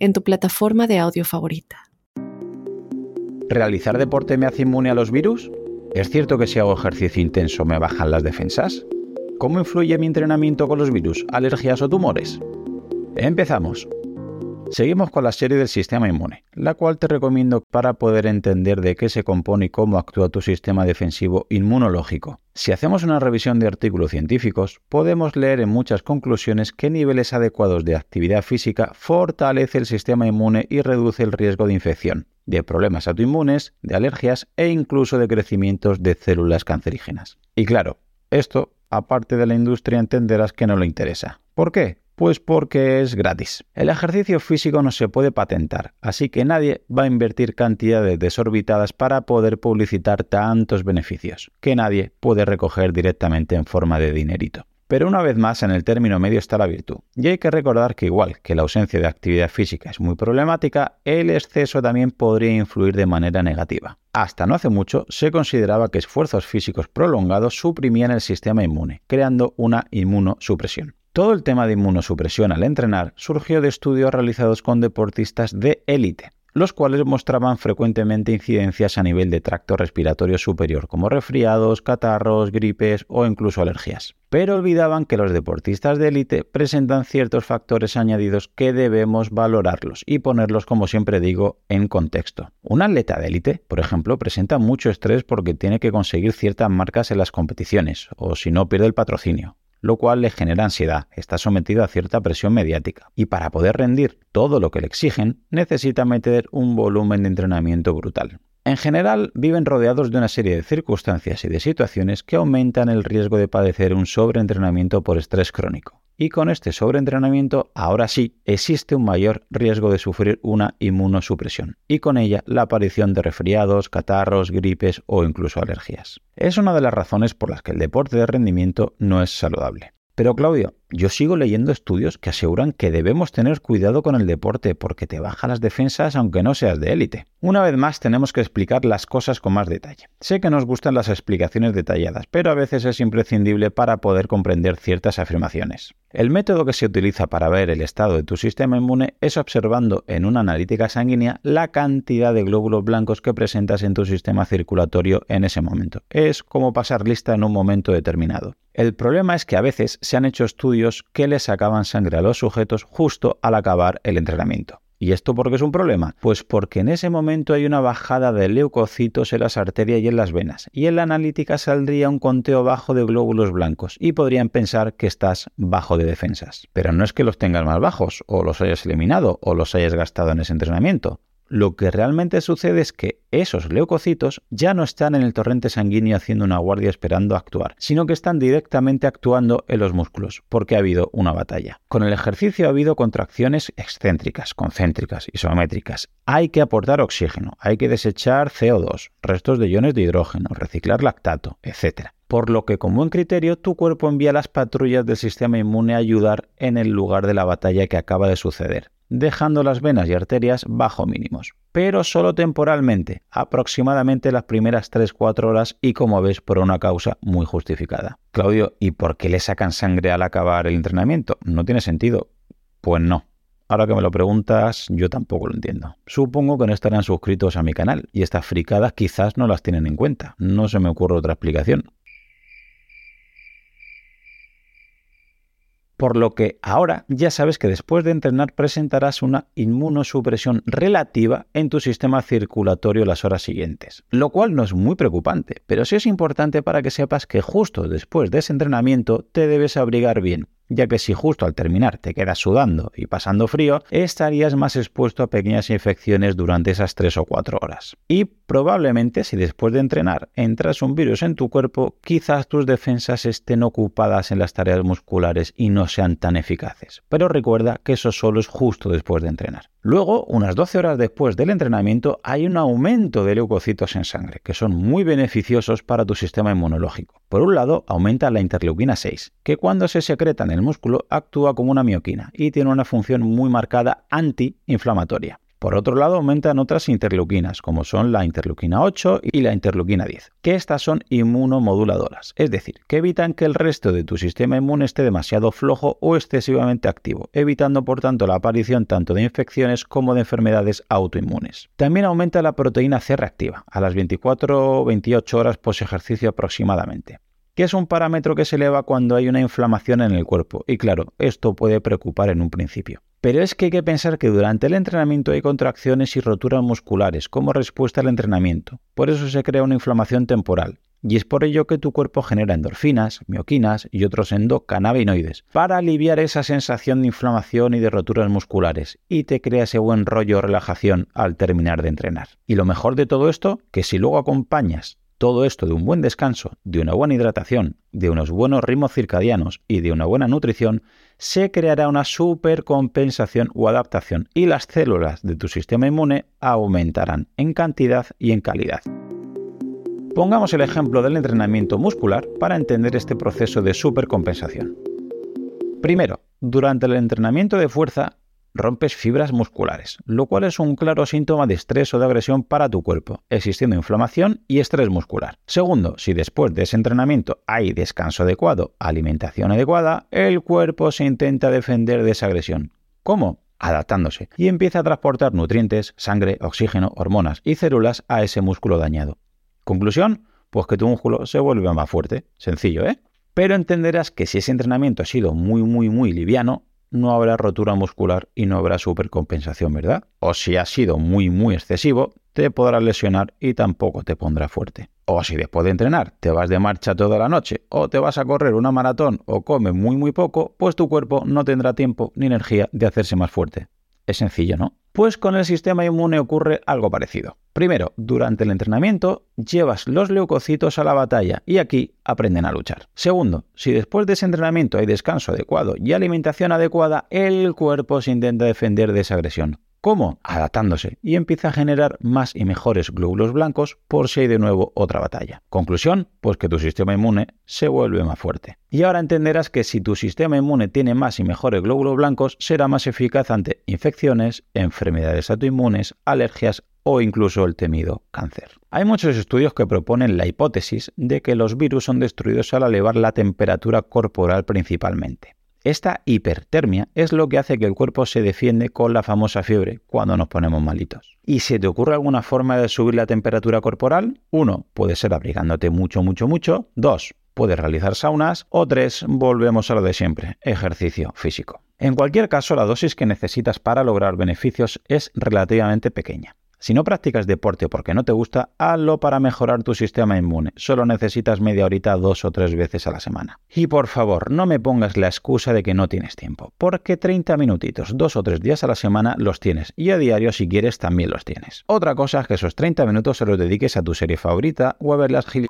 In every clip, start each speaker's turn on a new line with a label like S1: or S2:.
S1: en tu plataforma de audio favorita.
S2: ¿Realizar deporte me hace inmune a los virus? ¿Es cierto que si hago ejercicio intenso me bajan las defensas? ¿Cómo influye mi entrenamiento con los virus, alergias o tumores? Empezamos. Seguimos con la serie del sistema inmune, la cual te recomiendo para poder entender de qué se compone y cómo actúa tu sistema defensivo inmunológico. Si hacemos una revisión de artículos científicos, podemos leer en muchas conclusiones que niveles adecuados de actividad física fortalece el sistema inmune y reduce el riesgo de infección, de problemas autoinmunes, de alergias e incluso de crecimientos de células cancerígenas. Y claro, esto, aparte de la industria, entenderás que no le interesa. ¿Por qué? Pues porque es gratis. El ejercicio físico no se puede patentar, así que nadie va a invertir cantidades desorbitadas para poder publicitar tantos beneficios, que nadie puede recoger directamente en forma de dinerito. Pero una vez más, en el término medio está la virtud. Y hay que recordar que igual que la ausencia de actividad física es muy problemática, el exceso también podría influir de manera negativa. Hasta no hace mucho se consideraba que esfuerzos físicos prolongados suprimían el sistema inmune, creando una inmunosupresión. Todo el tema de inmunosupresión al entrenar surgió de estudios realizados con deportistas de élite, los cuales mostraban frecuentemente incidencias a nivel de tracto respiratorio superior, como resfriados, catarros, gripes o incluso alergias. Pero olvidaban que los deportistas de élite presentan ciertos factores añadidos que debemos valorarlos y ponerlos, como siempre digo, en contexto. Un atleta de élite, por ejemplo, presenta mucho estrés porque tiene que conseguir ciertas marcas en las competiciones, o si no pierde el patrocinio lo cual le genera ansiedad, está sometido a cierta presión mediática y para poder rendir todo lo que le exigen necesita meter un volumen de entrenamiento brutal. En general, viven rodeados de una serie de circunstancias y de situaciones que aumentan el riesgo de padecer un sobreentrenamiento por estrés crónico. Y con este sobreentrenamiento, ahora sí, existe un mayor riesgo de sufrir una inmunosupresión, y con ella la aparición de resfriados, catarros, gripes o incluso alergias. Es una de las razones por las que el deporte de rendimiento no es saludable. Pero Claudio, yo sigo leyendo estudios que aseguran que debemos tener cuidado con el deporte porque te baja las defensas aunque no seas de élite. Una vez más tenemos que explicar las cosas con más detalle. Sé que nos gustan las explicaciones detalladas, pero a veces es imprescindible para poder comprender ciertas afirmaciones. El método que se utiliza para ver el estado de tu sistema inmune es observando en una analítica sanguínea la cantidad de glóbulos blancos que presentas en tu sistema circulatorio en ese momento. Es como pasar lista en un momento determinado. El problema es que a veces se han hecho estudios que les sacaban sangre a los sujetos justo al acabar el entrenamiento. ¿Y esto por qué es un problema? Pues porque en ese momento hay una bajada de leucocitos en las arterias y en las venas, y en la analítica saldría un conteo bajo de glóbulos blancos, y podrían pensar que estás bajo de defensas. Pero no es que los tengas más bajos, o los hayas eliminado, o los hayas gastado en ese entrenamiento lo que realmente sucede es que esos leucocitos ya no están en el torrente sanguíneo haciendo una guardia esperando actuar, sino que están directamente actuando en los músculos, porque ha habido una batalla. Con el ejercicio ha habido contracciones excéntricas, concéntricas, isométricas. Hay que aportar oxígeno, hay que desechar CO2, restos de iones de hidrógeno, reciclar lactato, etc por lo que como buen criterio tu cuerpo envía las patrullas del sistema inmune a ayudar en el lugar de la batalla que acaba de suceder dejando las venas y arterias bajo mínimos, pero solo temporalmente, aproximadamente las primeras 3-4 horas y como ves por una causa muy justificada. Claudio, ¿y por qué le sacan sangre al acabar el entrenamiento? No tiene sentido. Pues no. Ahora que me lo preguntas, yo tampoco lo entiendo. Supongo que no estarán suscritos a mi canal y estas fricadas quizás no las tienen en cuenta. No se me ocurre otra explicación. Por lo que ahora ya sabes que después de entrenar presentarás una inmunosupresión relativa en tu sistema circulatorio las horas siguientes, lo cual no es muy preocupante, pero sí es importante para que sepas que justo después de ese entrenamiento te debes abrigar bien, ya que si justo al terminar te quedas sudando y pasando frío, estarías más expuesto a pequeñas infecciones durante esas 3 o 4 horas. Y probablemente si después de entrenar entras un virus en tu cuerpo, quizás tus defensas estén ocupadas en las tareas musculares y no sean tan eficaces. Pero recuerda que eso solo es justo después de entrenar. Luego, unas 12 horas después del entrenamiento, hay un aumento de leucocitos en sangre, que son muy beneficiosos para tu sistema inmunológico. Por un lado, aumenta la interleuquina 6, que cuando se secreta en el músculo actúa como una mioquina y tiene una función muy marcada antiinflamatoria. Por otro lado, aumentan otras interleuquinas, como son la interleuquina 8 y la interleuquina 10, que estas son inmunomoduladoras, es decir, que evitan que el resto de tu sistema inmune esté demasiado flojo o excesivamente activo, evitando por tanto la aparición tanto de infecciones como de enfermedades autoinmunes. También aumenta la proteína C reactiva, a las 24 o 28 horas post ejercicio aproximadamente que es un parámetro que se eleva cuando hay una inflamación en el cuerpo. Y claro, esto puede preocupar en un principio. Pero es que hay que pensar que durante el entrenamiento hay contracciones y roturas musculares como respuesta al entrenamiento. Por eso se crea una inflamación temporal. Y es por ello que tu cuerpo genera endorfinas, mioquinas y otros endocannabinoides para aliviar esa sensación de inflamación y de roturas musculares y te crea ese buen rollo de relajación al terminar de entrenar. Y lo mejor de todo esto, que si luego acompañas todo esto de un buen descanso, de una buena hidratación, de unos buenos ritmos circadianos y de una buena nutrición, se creará una supercompensación o adaptación y las células de tu sistema inmune aumentarán en cantidad y en calidad. Pongamos el ejemplo del entrenamiento muscular para entender este proceso de supercompensación. Primero, durante el entrenamiento de fuerza rompes fibras musculares, lo cual es un claro síntoma de estrés o de agresión para tu cuerpo, existiendo inflamación y estrés muscular. Segundo, si después de ese entrenamiento hay descanso adecuado, alimentación adecuada, el cuerpo se intenta defender de esa agresión. ¿Cómo? Adaptándose y empieza a transportar nutrientes, sangre, oxígeno, hormonas y células a ese músculo dañado. Conclusión, pues que tu músculo se vuelve más fuerte. Sencillo, ¿eh? Pero entenderás que si ese entrenamiento ha sido muy, muy, muy liviano, no habrá rotura muscular y no habrá supercompensación, ¿verdad? O si ha sido muy, muy excesivo, te podrás lesionar y tampoco te pondrá fuerte. O si después de entrenar te vas de marcha toda la noche, o te vas a correr una maratón o comes muy, muy poco, pues tu cuerpo no tendrá tiempo ni energía de hacerse más fuerte. Es sencillo, ¿no? Pues con el sistema inmune ocurre algo parecido. Primero, durante el entrenamiento llevas los leucocitos a la batalla y aquí aprenden a luchar. Segundo, si después de ese entrenamiento hay descanso adecuado y alimentación adecuada, el cuerpo se intenta defender de esa agresión. ¿Cómo? Adaptándose y empieza a generar más y mejores glóbulos blancos por si hay de nuevo otra batalla. Conclusión, pues que tu sistema inmune se vuelve más fuerte. Y ahora entenderás que si tu sistema inmune tiene más y mejores glóbulos blancos, será más eficaz ante infecciones, enfermedades autoinmunes, alergias o incluso el temido cáncer. Hay muchos estudios que proponen la hipótesis de que los virus son destruidos al elevar la temperatura corporal principalmente. Esta hipertermia es lo que hace que el cuerpo se defiende con la famosa fiebre cuando nos ponemos malitos. ¿Y si te ocurre alguna forma de subir la temperatura corporal? Uno, puede ser abrigándote mucho, mucho, mucho. Dos, puedes realizar saunas. O tres, volvemos a lo de siempre, ejercicio físico. En cualquier caso, la dosis que necesitas para lograr beneficios es relativamente pequeña. Si no practicas deporte porque no te gusta, hazlo para mejorar tu sistema inmune. Solo necesitas media horita dos o tres veces a la semana. Y por favor, no me pongas la excusa de que no tienes tiempo, porque 30 minutitos, dos o tres días a la semana los tienes y a diario si quieres también los tienes. Otra cosa es que esos 30 minutos se los dediques a tu serie favorita o a ver las gil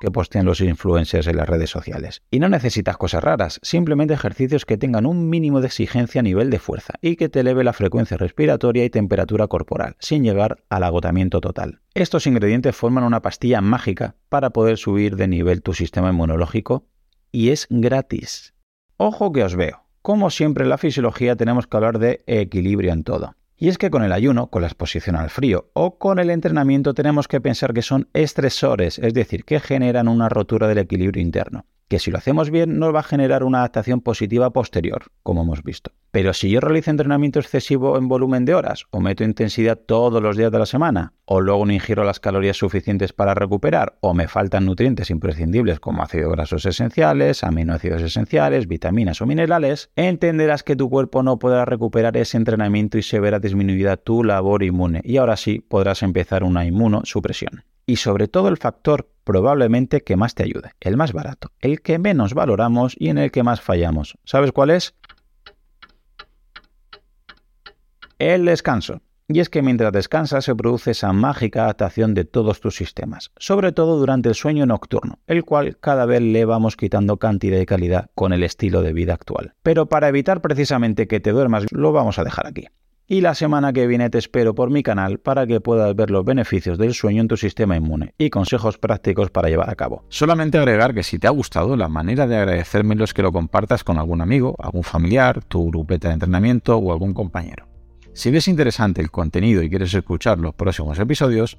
S2: que postean los influencers en las redes sociales. Y no necesitas cosas raras, simplemente ejercicios que tengan un mínimo de exigencia a nivel de fuerza y que te eleve la frecuencia respiratoria y temperatura corporal, sin llegar al agotamiento total. Estos ingredientes forman una pastilla mágica para poder subir de nivel tu sistema inmunológico y es gratis. Ojo que os veo. Como siempre en la fisiología tenemos que hablar de equilibrio en todo. Y es que con el ayuno, con la exposición al frío o con el entrenamiento tenemos que pensar que son estresores, es decir, que generan una rotura del equilibrio interno que si lo hacemos bien nos va a generar una adaptación positiva posterior, como hemos visto. Pero si yo realizo entrenamiento excesivo en volumen de horas, o meto intensidad todos los días de la semana, o luego no ingiero las calorías suficientes para recuperar, o me faltan nutrientes imprescindibles como ácidos grasos esenciales, aminoácidos esenciales, vitaminas o minerales, entenderás que tu cuerpo no podrá recuperar ese entrenamiento y se verá disminuida tu labor inmune, y ahora sí podrás empezar una inmunosupresión y sobre todo el factor probablemente que más te ayude, el más barato, el que menos valoramos y en el que más fallamos. ¿Sabes cuál es? El descanso. Y es que mientras descansas se produce esa mágica adaptación de todos tus sistemas, sobre todo durante el sueño nocturno, el cual cada vez le vamos quitando cantidad y calidad con el estilo de vida actual. Pero para evitar precisamente que te duermas, lo vamos a dejar aquí. Y la semana que viene te espero por mi canal para que puedas ver los beneficios del sueño en tu sistema inmune y consejos prácticos para llevar a cabo. Solamente agregar que si te ha gustado, la manera de agradecérmelo es que lo compartas con algún amigo, algún familiar, tu grupeta de entrenamiento o algún compañero. Si ves interesante el contenido y quieres escuchar los próximos episodios,